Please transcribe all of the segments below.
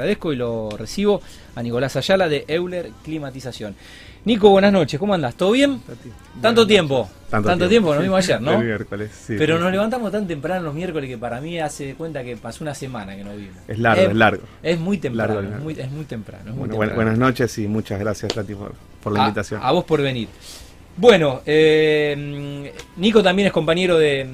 agradezco y lo recibo a Nicolás Ayala de Euler Climatización. Nico, buenas noches, ¿cómo andas? ¿Todo bien? Tanto tiempo. Tanto, tiempo, nos vimos ayer, ¿no? El miércoles, sí. Pero nos levantamos tan temprano los miércoles que para mí hace de cuenta que pasó una semana que no vimos. Es largo, es largo. Es muy temprano, Largo, es, muy, es muy temprano. es muy Bueno, buen- temprano. buenas noches y muchas gracias, Tati, por, por la A- invitación. A, vos por venir. Bueno, eh, Nico también es compañero de,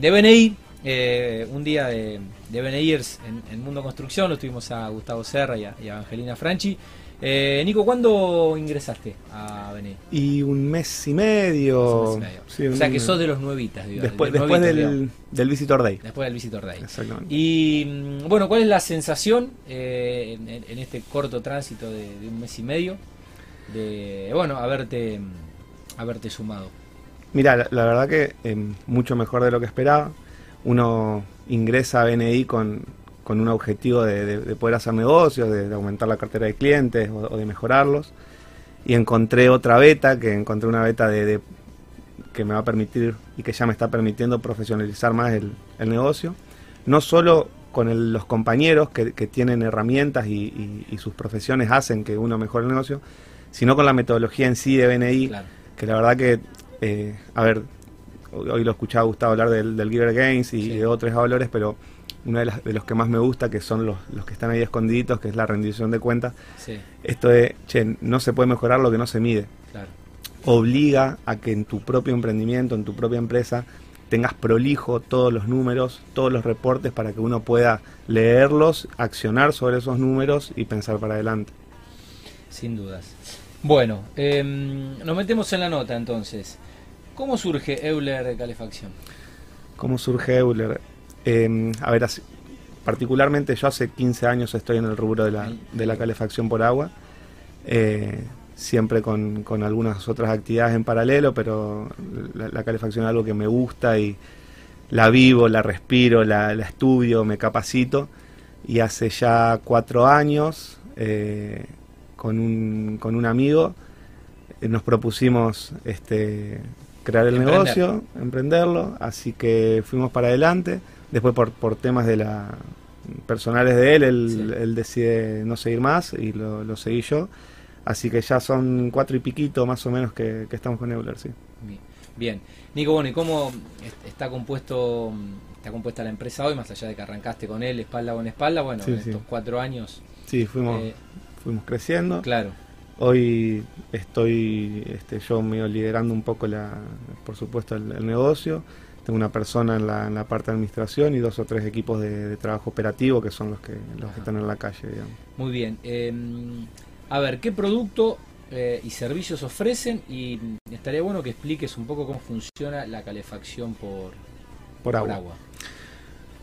de BNI. eh, un día de, de BNIers en, en Mundo Construcción, lo tuvimos a Gustavo Serra y a, y a Angelina Franchi. Eh, Nico, ¿cuándo ingresaste a BNI? Y un mes y medio. Un mes y medio. sí, o sea que sos de los nuevitas, digamos. Después, de los después nuevitos, del, digamos. del Visitor Day. Después del Visitor Day. Exactamente. Y mm, bueno, ¿cuál es la sensación eh, en, este corto tránsito de, de un mes y medio de, bueno, haberte, mm, haberte sumado? Mira, la, la verdad que eh, mucho mejor de lo que esperaba. Uno ingresa a BNI con, con un objetivo de, de- de poder hacer negocios, de, de aumentar la cartera de clientes o, o de mejorarlos. Y encontré otra beta, que encontré una beta de, que me va a permitir y que ya me está permitiendo profesionalizar más el, el negocio. No solo con el- los compañeros que, que tienen herramientas y, y- y sus profesiones hacen que uno mejore el negocio, sino con la metodología en sí de BNI Claro. que la verdad que, eh, a ver, hoy lo escuchaba Gustavo hablar del, del Giver Games y Sí. de otros valores, pero uno de, las- de los que más me gusta, que son los, los que están ahí escondiditos, que es la rendición de cuentas, Sí, esto de, che, no se puede mejorar lo que no se mide. claro. Obliga a que en tu propio emprendimiento, en tu propia empresa, tengas prolijo todos los números, todos los reportes para que uno pueda leerlos, accionar sobre esos números y pensar para adelante. Sin dudas. Bueno, em, nos metemos en la nota entonces. ¿Cómo surge Euler Calefacción? ¿Cómo surge Euler? Eh, a ver, particularmente yo hace 15 años estoy en el rubro de la, de la calefacción por agua, eh, siempre con, con algunas otras actividades en paralelo, pero la, la calefacción es algo que me gusta y la vivo, la respiro, la, la estudio, me capacito. Y hace ya cuatro años, eh, con, un, con un amigo, eh, nos propusimos este, crear el Emprender. negocio, emprenderlo, así que fuimos para adelante. Después por, por temas de la personales de él, él, Sí. él decide no seguir más y lo, lo seguí yo. Así que ya son cuatro y piquito más o menos que, que estamos con Euler, sí. Bien. Bien. Nico, bueno, ¿y cómo est- está compuesto está compuesta la empresa hoy, más allá de que arrancaste con él espalda con espalda? Bueno, Sí, en sí. estos cuatro años. Sí, fuimos, eh, fuimos creciendo. claro, Hoy estoy este, yo medio liderando un poco, la, por supuesto, el, el negocio. Tengo una persona en la, en la parte de administración y dos o tres equipos de, de trabajo operativo que son los que, los que están en la calle, digamos. muy bien. Em, a ver, ¿qué producto eh, y servicios ofrecen? Y estaría bueno que expliques un poco cómo funciona la calefacción por, Por agua. agua.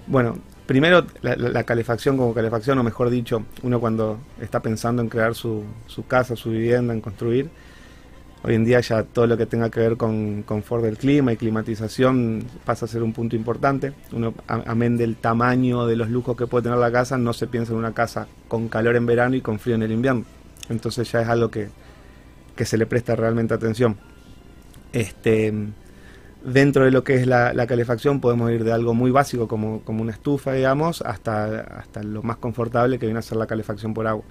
Bueno, primero la, la- calefacción como calefacción, o mejor dicho, uno cuando está pensando en crear su, su casa, su vivienda, en construir, hoy en día ya todo lo que tenga que ver con confort del clima y climatización pasa a ser un punto importante. Uno, amén del tamaño de los lujos que puede tener la casa, no se piensa en una casa con calor en verano y con frío en el invierno. Entonces ya es algo que, que se le presta realmente atención. Este, dentro de lo que es la, la calefacción podemos ir de algo muy básico como, como una estufa, digamos, hasta, hasta lo más confortable que viene a ser la calefacción por agua,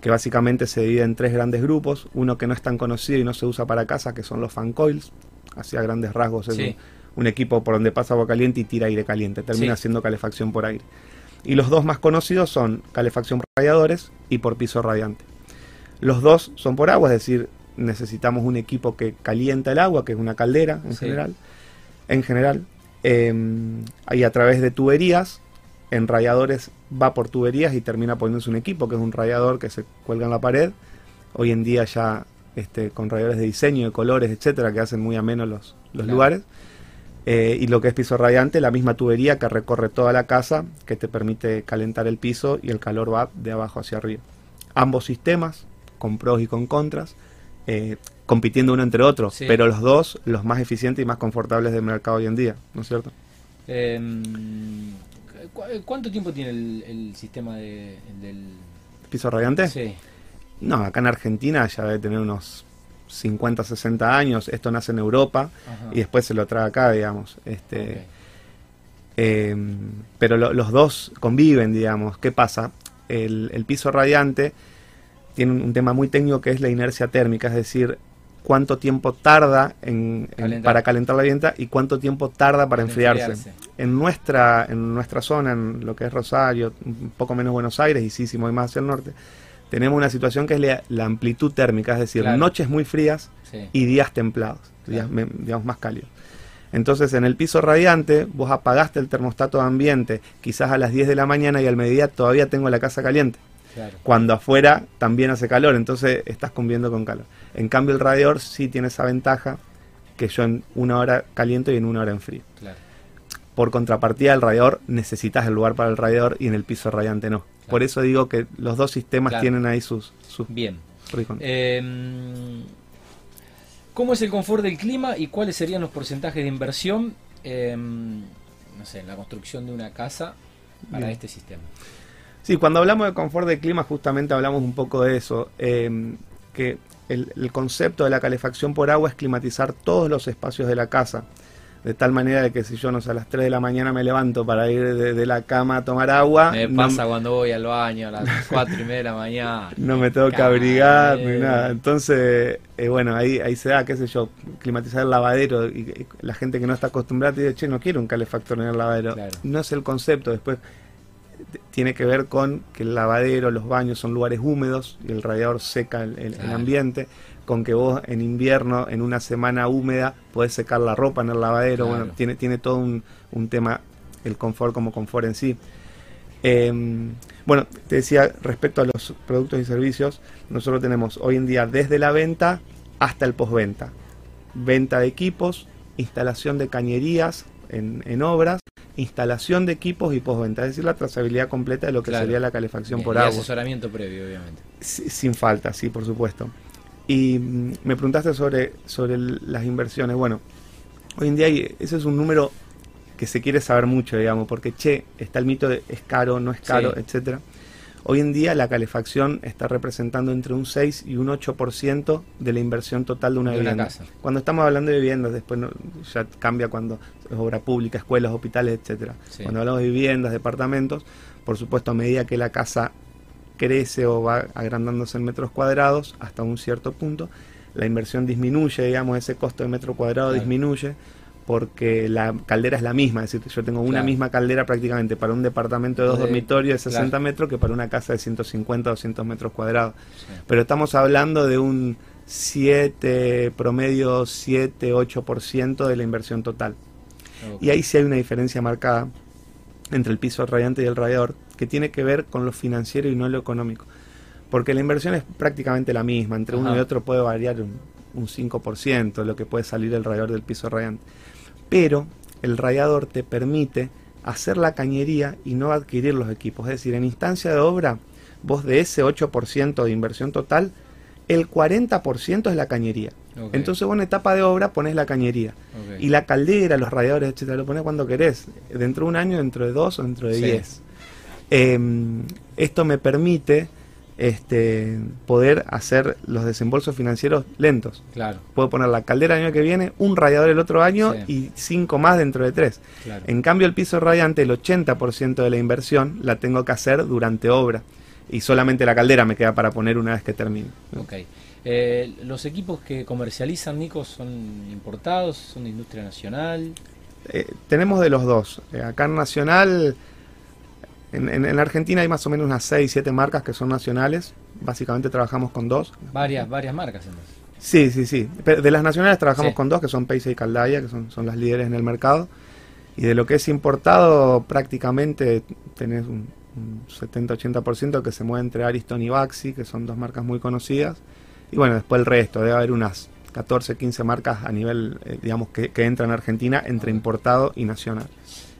que básicamente se divide en tres grandes grupos, uno que no es tan conocido y no se usa para casa, que son los fan coils, así a grandes rasgos es Sí. un, un equipo por donde pasa agua caliente y tira aire caliente, termina Sí. siendo calefacción por aire. Y los dos más conocidos son calefacción por radiadores y por piso radiante. Los dos son por agua, es decir, necesitamos un equipo que calienta el agua, que es una caldera en Sí. general. En general, eh, ahí a través de tuberías, en radiadores va por tuberías y termina poniéndose un equipo, que es un radiador que se cuelga en la pared. Hoy en día ya este, con radiadores de diseño, de colores, etcétera, que hacen muy ameno los, los Claro. lugares. Eh, y lo que es piso radiante, la misma tubería que recorre toda la casa, que te permite calentar el piso y el calor va de abajo hacia arriba. Ambos sistemas, con pros y con contras, eh, compitiendo uno entre otros, Sí. pero los dos los más eficientes y más confortables del mercado hoy en día, ¿no es cierto? Em, ¿cu- ¿Cuánto tiempo tiene el, el sistema de, del... ¿Piso radiante? Sí, No, acá en Argentina ya debe tener unos 50, 60 años. Esto nace en Europa ajá. y después se lo trae acá, digamos. Este, eh, pero lo- los dos conviven, digamos. ¿Qué pasa? el, el piso radiante tiene un, un tema muy técnico que es la inercia térmica, es decir, cuánto tiempo tarda en, en- Calentar. para calentar la vivienda y cuánto tiempo tarda para Para enfriarse. enfriarse. En nuestra, en nuestra zona, en lo que es Rosario, un poco menos Buenos Aires y sí, si más hacia el norte, tenemos una situación que es la, la amplitud térmica, es decir, Claro. noches muy frías Sí. y días templados, días digamos más cálidos. Entonces, en el piso radiante, vos apagaste el termostato de ambiente quizás a las 10 de la mañana y al mediodía todavía tengo la casa caliente Claro. cuando afuera también hace calor, entonces estás conviviendo con calor. En cambio el radiador sí tiene esa ventaja que yo en una hora caliento y en una hora en frío. Claro. Por contrapartida, el radiador necesitas el lugar para el radiador y en el piso radiante no. Por eso digo que los dos sistemas tienen ahí sus, sus Bien. Eh, ¿Cómo es el confort del clima y cuáles serían los porcentajes de inversión eh, no sé, en la construcción de una casa para Bien. este sistema? Sí, cuando hablamos de confort de clima, justamente hablamos un poco de eso. eh, que el, el concepto de la calefacción por agua es climatizar todos los espacios de la casa. De tal manera de que si yo no sé, a las 3 de la mañana me levanto para ir de, de la cama a tomar agua, Me no, pasa cuando voy al baño a las 4 y media de la mañana. no me tengo que abrigar ni nada. Entonces, eh, bueno, ahí, ahí se da, qué sé yo, climatizar el lavadero. Y, y la gente que no está acostumbrada te dice, che, no quiero un calefactor en el lavadero. Claro. No es el concepto. Después tiene que ver con que el lavadero, los baños son lugares húmedos y el radiador seca el, el- el Claro. ambiente. Con que vos en invierno, en una semana húmeda, podés secar la ropa en el lavadero. Claro. Bueno, tiene, tiene todo un, un tema, el confort como confort en sí. Eh, bueno, te decía, respecto a los productos y servicios, nosotros tenemos hoy en día desde la venta hasta el postventa. Venta de equipos, instalación de cañerías en, en obras, instalación de equipos y postventa, es decir, la trazabilidad completa de lo que Claro. sería la calefacción Bien, por y agua. asesoramiento previo, obviamente. Sin falta, sí, por supuesto. Y mm, me preguntaste sobre, sobre el- las inversiones. Bueno, hoy en día hay- ese es un número que se quiere saber mucho, digamos, porque, che, está el mito de es caro, no es caro, Sí. etcétera. Hoy en día la calefacción está representando entre un 6 y un 8% de la inversión total de una De una vivienda. casa. Cuando estamos hablando de viviendas, después no- ya cambia cuando es obra pública, escuelas, hospitales, etcétera. Sí. Cuando hablamos de viviendas, departamentos, por supuesto a medida que la casa crece o va agrandándose en metros cuadrados hasta un cierto punto, la inversión disminuye, digamos, ese costo de metro cuadrado Claro. disminuye porque la caldera es la misma, es decir, yo tengo una Claro. misma caldera prácticamente para un departamento de dos dormitorios de 60 claro. metros que para una casa de 150 o 200 metros cuadrados. Sí. Pero estamos hablando de un 7, promedio 7, 8% de la inversión total. Y ahí sí hay una diferencia marcada entre el piso radiante y el radiador, que tiene que ver con lo financiero y no lo económico. Porque la inversión es prácticamente la misma, entre uno y otro puede variar un, un 5% lo que puede salir el radiador del piso radiante. Pero el radiador te permite hacer la cañería y no adquirir los equipos. Es decir, en instancia de obra, vos de ese 8% de inversión total, el 40% es la cañería. Entonces vos en etapa de obra pones la cañería. Y la caldera, los radiadores, etcétera, lo pones cuando querés. Dentro de un año, dentro de dos o dentro de Sí. diez. Eh, esto me permite este, poder hacer los desembolsos financieros lentos. Claro, Puedo poner la caldera el año que viene, un radiador el otro año Sí. y cinco más dentro de tres. claro. En cambio, el piso radiante, el 80% de la inversión la tengo que hacer durante obra. Y solamente la caldera me queda para poner una vez que termine. Ok. Eh, ¿Los equipos que comercializan, Nico, son importados? ¿Son de industria nacional? Eh, tenemos de los dos. Eh, acá en Nacional, en, en- en Argentina hay más o menos unas 6, 7 marcas que son nacionales. Básicamente trabajamos con dos. Varias, varias marcas entonces. Sí, sí, sí. Pero de las nacionales trabajamos Sí. con dos, que son Paisa y Caldaya, que son, son las líderes en el mercado. Y de lo que es importado, prácticamente tenés un, un 70-80% que se mueve entre Ariston y Baxi, que son dos marcas muy conocidas. Y bueno, después el resto, debe haber unas 14, 15 marcas a nivel, eh, digamos, que, que entran a Argentina entre importado y nacional.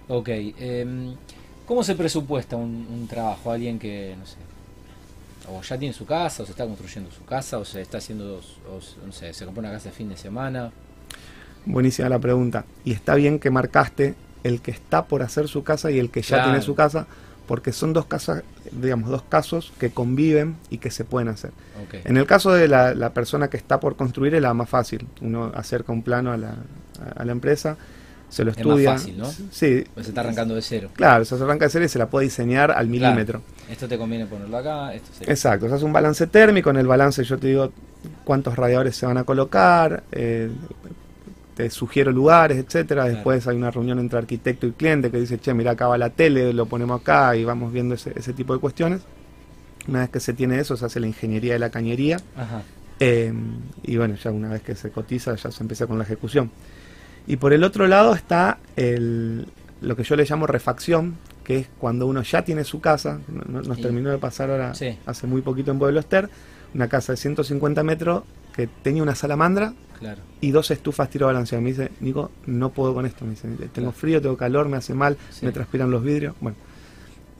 Ok. em, ¿Cómo se presupuesta un, un trabajo? Alguien que, no sé, o ya tiene su casa, o se está construyendo su casa, o se está haciendo, o, no sé, se compró una casa de fin de semana. Buenísima la pregunta. Y está bien que marcaste el que está por hacer su casa y el que ya Claro. tiene su casa, porque son dos casas, digamos, dos casos que conviven y que se pueden hacer. En el caso de la, la persona que está por construir es la más fácil. Uno acerca un plano a la, a la empresa, se lo Es estudia. fácil, ¿no? Sí, Pues se está arrancando de cero. claro, se arranca de cero y se la puede diseñar al Claro. milímetro. Esto te conviene ponerlo acá, esto sería. Exacto, se hace un balance térmico, en el balance yo te digo cuántos radiadores se van a colocar, eh, te sugiero lugares, etcétera. Claro. Después hay una reunión entre arquitecto y cliente que dice, che, mira acá va la tele, lo ponemos acá y vamos viendo ese, ese tipo de cuestiones. Una vez que se tiene eso, se hace la ingeniería de la cañería. Ajá. eh, y bueno, ya una vez que se cotiza, ya se empieza con la ejecución. Y por el otro lado está el, lo que yo le llamo refacción, que es cuando uno ya tiene su casa, no- no- nos Y- terminó de pasar ahora Sí. hace muy poquito en Pueblo Ester, una casa de 150 metros que tenía una salamandra Claro. y dos estufas tiro balanceado. Me dice, Nico, no puedo con esto. Me dice, tengo Claro. frío, tengo calor, me hace mal, Sí. me transpiran los vidrios. Bueno,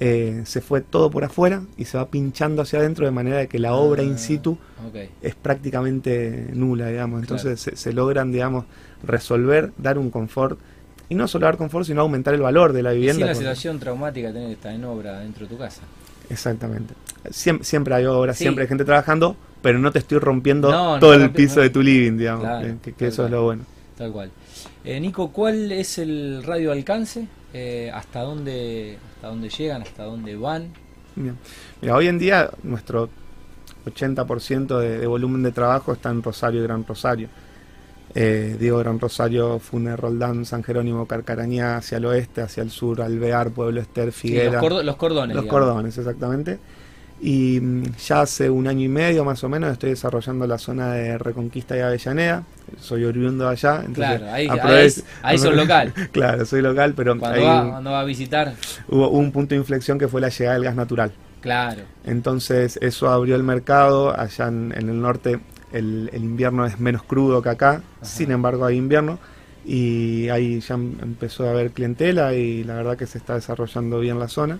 eh, se fue todo por afuera y se va pinchando hacia adentro de manera de que la obra in Ah, situ es prácticamente nula, digamos. Claro. Entonces se, se logran, digamos, resolver, dar un confort. Y no solo dar confort, sino aumentar el valor de la vivienda. sin la situación traumática tener que estar en obra dentro de tu casa. Exactamente. Siempre, siempre hay obras, Sí. siempre hay gente trabajando, pero no te estoy rompiendo No, no todo el piso no. de tu living, digamos. Claro, que, eso es lo bueno. Tal cual. Eh, Nico, ¿cuál es el radio de alcance? Eh, ¿Hasta dónde hasta dónde llegan? ¿Hasta dónde van? Bien. Mira, hoy en día nuestro 80% de, de volumen de trabajo está en Rosario y Gran Rosario. Eh, digo Gran Rosario, Funes, Roldán, San Jerónimo, Carcarañá, hacia el oeste, hacia el sur, Alvear, Pueblo Ester, Sí, Figuera. los, cordo- los cordones. Los digamos. cordones, exactamente. Y mm, ya hace un año y medio más o menos estoy desarrollando la zona de Reconquista y Avellaneda. Soy oriundo de allá. Entonces Claro, ahí, ahí, sos local. claro, soy local, pero Cuando ahí va, cuando va a visitar, hubo un punto de inflexión que fue la llegada del gas natural. claro. Entonces eso abrió el mercado. Allá en, en el norte el, el invierno es menos crudo que acá. Sin embargo hay invierno. Y ahí ya em- empezó a haber clientela y la verdad que se está desarrollando bien la zona.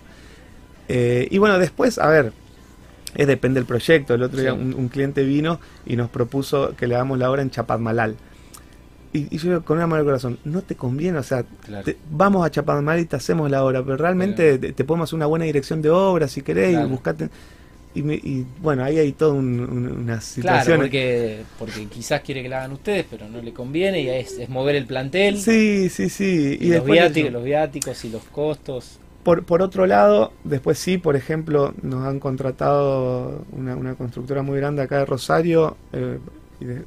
Eh, y bueno, después, a ver, es depende del proyecto. El otro día un, un cliente vino y nos propuso que le hagamos la obra en Chapadmalal. Y, y yo digo, con una mano al corazón, no te conviene, o sea, Claro. te- vamos a Chapadmalal y te hacemos la obra, pero realmente te, te podemos hacer una buena dirección de obra si querés Claro. y buscate. Y, me- y bueno, ahí hay toda un- un- una Claro, situación. porque, porque quizás quiere que la hagan ustedes, pero no le conviene y es, es mover el plantel. Sí, sí, sí. y Y, los, viáticos, los viáticos y los costos. Por, por otro lado, después sí, por ejemplo, nos han contratado una, una constructora muy grande acá de Rosario, eh,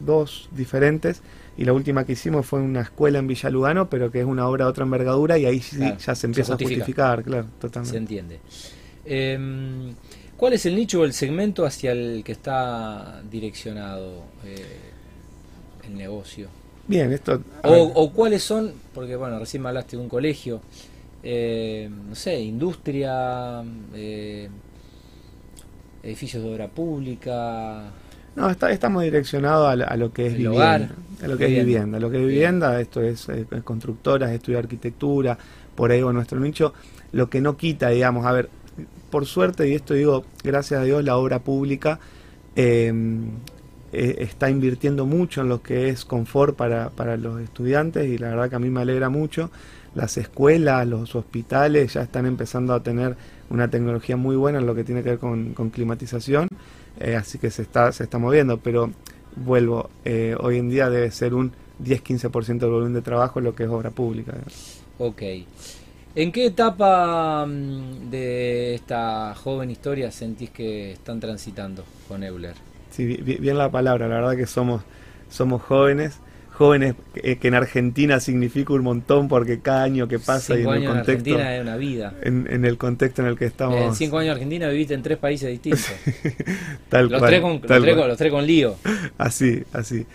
dos diferentes, y la última que hicimos fue una escuela en Villa Lugano, pero que es una obra de otra envergadura, y ahí sí Claro, ya se se empieza a justificar, claro, Se totalmente. entiende. Em, ¿Cuál es el nicho o el segmento hacia el que está direccionado eh, el negocio? Bien, esto... O, o cuáles son, porque bueno, recién me hablaste de un colegio, eh, no sé, industria, eh, edificios de obra pública, No, está- estamos direccionados a, lo que es El vivienda. hogar. A lo que es vivienda. Lo que es vivienda, esto es eh, constructoras, estudio de arquitectura, por ahí va nuestro nicho. Lo que no quita, digamos, a ver, por suerte, y esto digo, gracias a Dios, la obra pública eh, eh, está invirtiendo mucho en lo que es confort para, para los estudiantes y la verdad que a mí me alegra mucho. Las escuelas, los hospitales ya están empezando a tener una tecnología muy buena en lo que tiene que ver con, con climatización, eh, así que se está, se está moviendo, pero vuelvo, eh, hoy en día debe ser un 10-15% del volumen de trabajo lo que es obra pública. Ok. ¿En qué etapa mm, de esta joven historia sentís que están transitando con Euler? Sí, bi- bi- bien la palabra, la verdad que somos, somos jóvenes, jóvenes que, que en Argentina significa un montón porque cada año que pasa y en el en contexto, Argentina es una vida. en, en el contexto en el que En estamos, cinco años en Argentina viviste en tres países distintos. tal los, cual, tres con, los, tres los tres con lío. Así, así.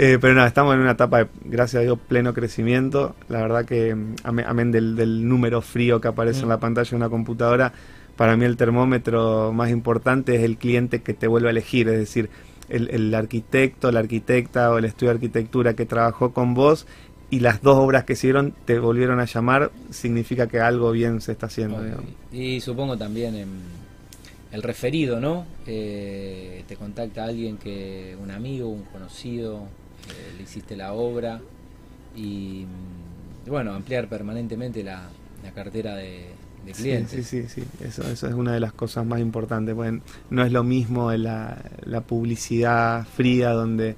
Eh, pero nada, estamos en una etapa de, gracias a Dios, pleno crecimiento. La verdad que, mm, amén, amén del, del número frío que aparece Mm. en la pantalla de una computadora, para mí el termómetro más importante es el cliente que te vuelve a elegir, es decir, el, el arquitecto, la arquitecta o el estudio de arquitectura que trabajó con vos y las dos obras que hicieron te volvieron a llamar, significa que algo bien se está haciendo. Y supongo también en el referido, ¿no? Eh, te contacta alguien que, un amigo, un conocido, eh, le hiciste la obra y, mm, bueno, ampliar permanentemente la, la cartera de, de clientes. Sí, sí, sí, Eso, eso es una de las cosas más importantes. Bueno, no es lo mismo la, la publicidad fría donde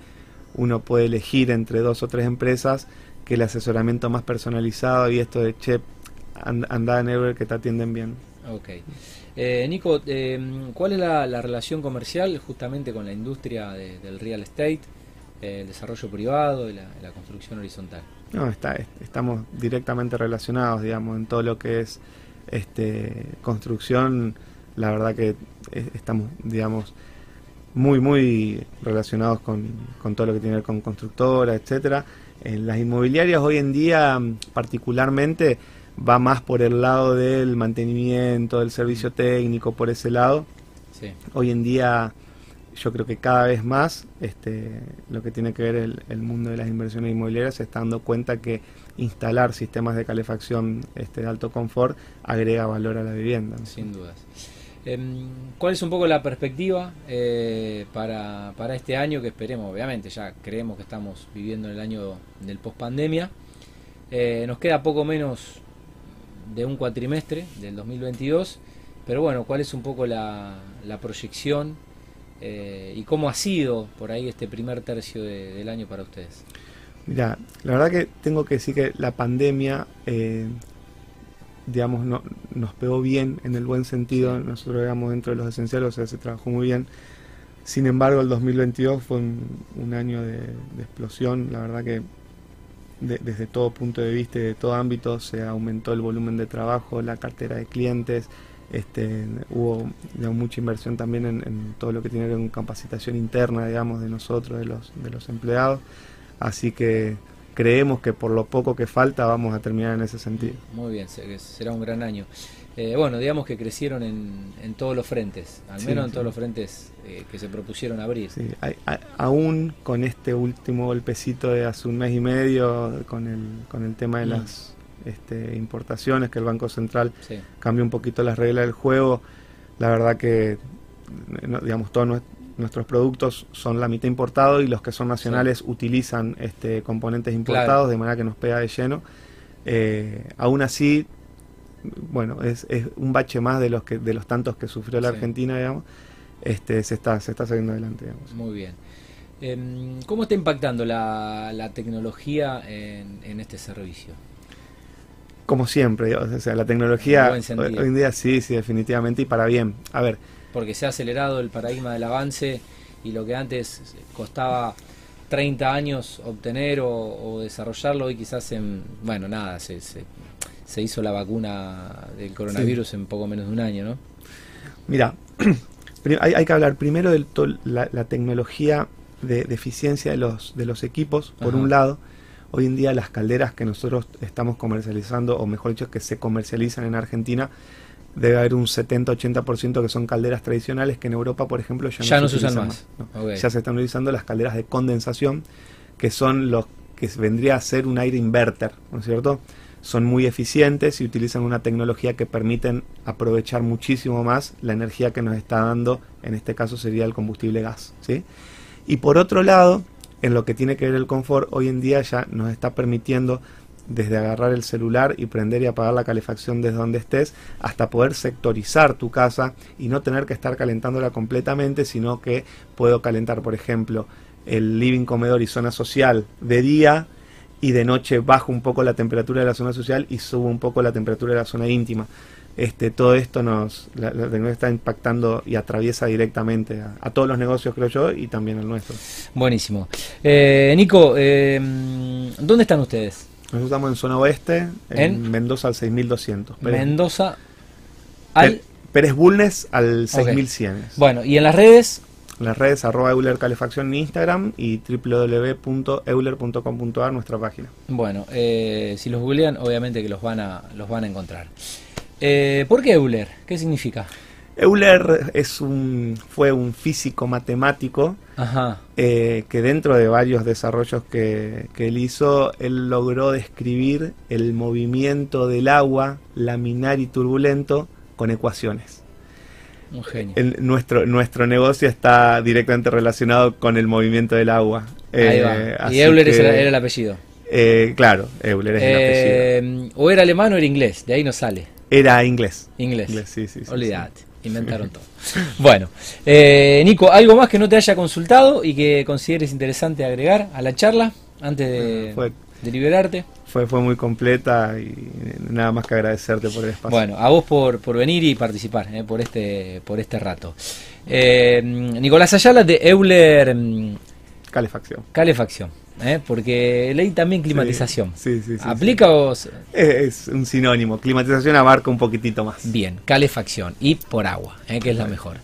uno puede elegir entre dos o tres empresas que el asesoramiento más personalizado y esto de, che, anda en Euler que te atienden bien. Ok. Eh, Nico, eh, ¿cuál es la, relación comercial justamente con la industria del real estate, el desarrollo privado y la, construcción horizontal? No, está, estamos directamente relacionados, digamos, en todo lo que es este, construcción. La verdad que estamos, digamos, muy, muy relacionados con, con todo lo que tiene que ver con constructora, etcétera. En las inmobiliarias hoy en día, particularmente, va más por el lado del mantenimiento, del servicio técnico, por ese lado. Hoy en día yo creo que cada vez más este, lo que tiene que ver el, mundo de las inversiones inmobiliarias se está dando cuenta que instalar sistemas de calefacción este, de alto confort agrega valor a la vivienda. Sin dudas. Em, ¿Cuál es un poco la perspectiva eh, para, este año que esperemos? Obviamente ya creemos que estamos viviendo en el año del post pandemia. Eh, nos queda poco menos de un cuatrimestre del 2022, pero bueno, ¿cuál es un poco la, proyección eh, y cómo ha sido por ahí este primer tercio del año para ustedes? Mira, la verdad que tengo que decir que la pandemia, eh, digamos, no, nos pegó bien en el buen sentido, nosotros éramos dentro de los esenciales, o sea, se trabajó muy bien. Sin embargo, el 2022 fue un, año de, de explosión, la verdad que desde todo punto de vista y de todo ámbito se aumentó el volumen de trabajo, la cartera de clientes, este, hubo mucha inversión también en, todo lo que tiene que ver con capacitación interna, digamos, de nosotros, de los, de los empleados. Así que creemos que por lo poco que falta vamos a terminar en ese sentido. Muy bien, será un gran año. Eh, bueno, digamos que crecieron en, en todos los frentes, al menos en todos los frentes eh, que se propusieron abrir. Sí, aún con este último golpecito de hace un mes y medio, con el, con el tema de mm. las este, importaciones, que el Banco Central cambió un poquito las reglas del juego, la verdad que, digamos, todos nuestros productos son la mitad importados y los que son nacionales utilizan este, componentes importados, de manera que nos pega de lleno. Eh, aún así, bueno, es, es, un bache más de los que de los tantos que sufrió la Argentina, digamos, este, se está se está saliendo adelante, digamos. Muy bien. Em, ¿Cómo está impactando la, la tecnología en, en, este servicio? Como siempre, o sea, la tecnología hoy, en día sí, sí, definitivamente y para bien. A ver, porque se ha acelerado el paradigma del avance y lo que antes costaba 30 años obtener o, o desarrollarlo hoy quizás en, bueno, nada, se, se se hizo la vacuna del coronavirus en poco menos de un año, ¿no? Mira, hay, que hablar primero de la, tecnología de, eficiencia de los, de los equipos, por un lado. Hoy en día las calderas que nosotros estamos comercializando, o mejor dicho, que se comercializan en Argentina, debe haber un 70-80% que son calderas tradicionales que en Europa, por ejemplo, ya, no, se, usan más. Ya se están utilizando las calderas de condensación, que son los que vendría a ser un aire inverter, ¿no es cierto? son muy eficientes y utilizan una tecnología que permiten aprovechar muchísimo más la energía que nos está dando, en este caso sería el combustible gas. ¿sí? Y por otro lado, en lo que tiene que ver el confort, hoy en día ya nos está permitiendo desde agarrar el celular y prender y apagar la calefacción desde donde estés, hasta poder sectorizar tu casa y no tener que estar calentándola completamente, sino que puedo calentar, por ejemplo, el living, comedor y zona social de día y de noche bajo un poco la temperatura de la zona social y subo un poco la temperatura de la zona íntima. Este, todo esto nos la, tecnología está impactando y atraviesa directamente a, todos los negocios, creo yo, y también al nuestro. Buenísimo. Eh, Nico, eh, ¿dónde están ustedes? Nosotros estamos en zona oeste, en, Mendoza al 6200. Mendoza al... Pérez Bulnes al 6100. Bueno, ¿y en las redes? las redes arroba Euler Calefacción en Instagram y www.euler.com.ar nuestra página. Bueno, eh, si los googlean, obviamente que los van a, los van a encontrar. Eh, ¿Por qué Euler? ¿Qué significa? Euler es un, fue un físico matemático eh, que dentro de varios desarrollos que, que, él hizo, él logró describir el movimiento del agua laminar y turbulento con ecuaciones. Un genio. nuestro, nuestro negocio está directamente relacionado con el movimiento del agua. Ahí va. Eh, y Euler era, el apellido. Eh, claro, Euler es el eh, apellido. O era alemán o era inglés, de ahí no sale. Era inglés. Inglés. sí, sí, Olvídate, inventaron todo. Bueno, Nico, ¿algo más que no te haya consultado y que consideres interesante agregar a la charla antes de... de liberarte. Fue, fue muy completa y nada más que agradecerte por el espacio. Bueno, a vos por, por venir y participar eh, por este por este rato. Eh, Nicolás Ayala de Euler mm, Calefacción. Calefacción. ¿Eh? porque leí también climatización. Sí, sí, sí. ¿Aplica o.? Es, un sinónimo. Climatización abarca un poquitito más. Bien, calefacción y por agua, ¿eh? que es la mejor.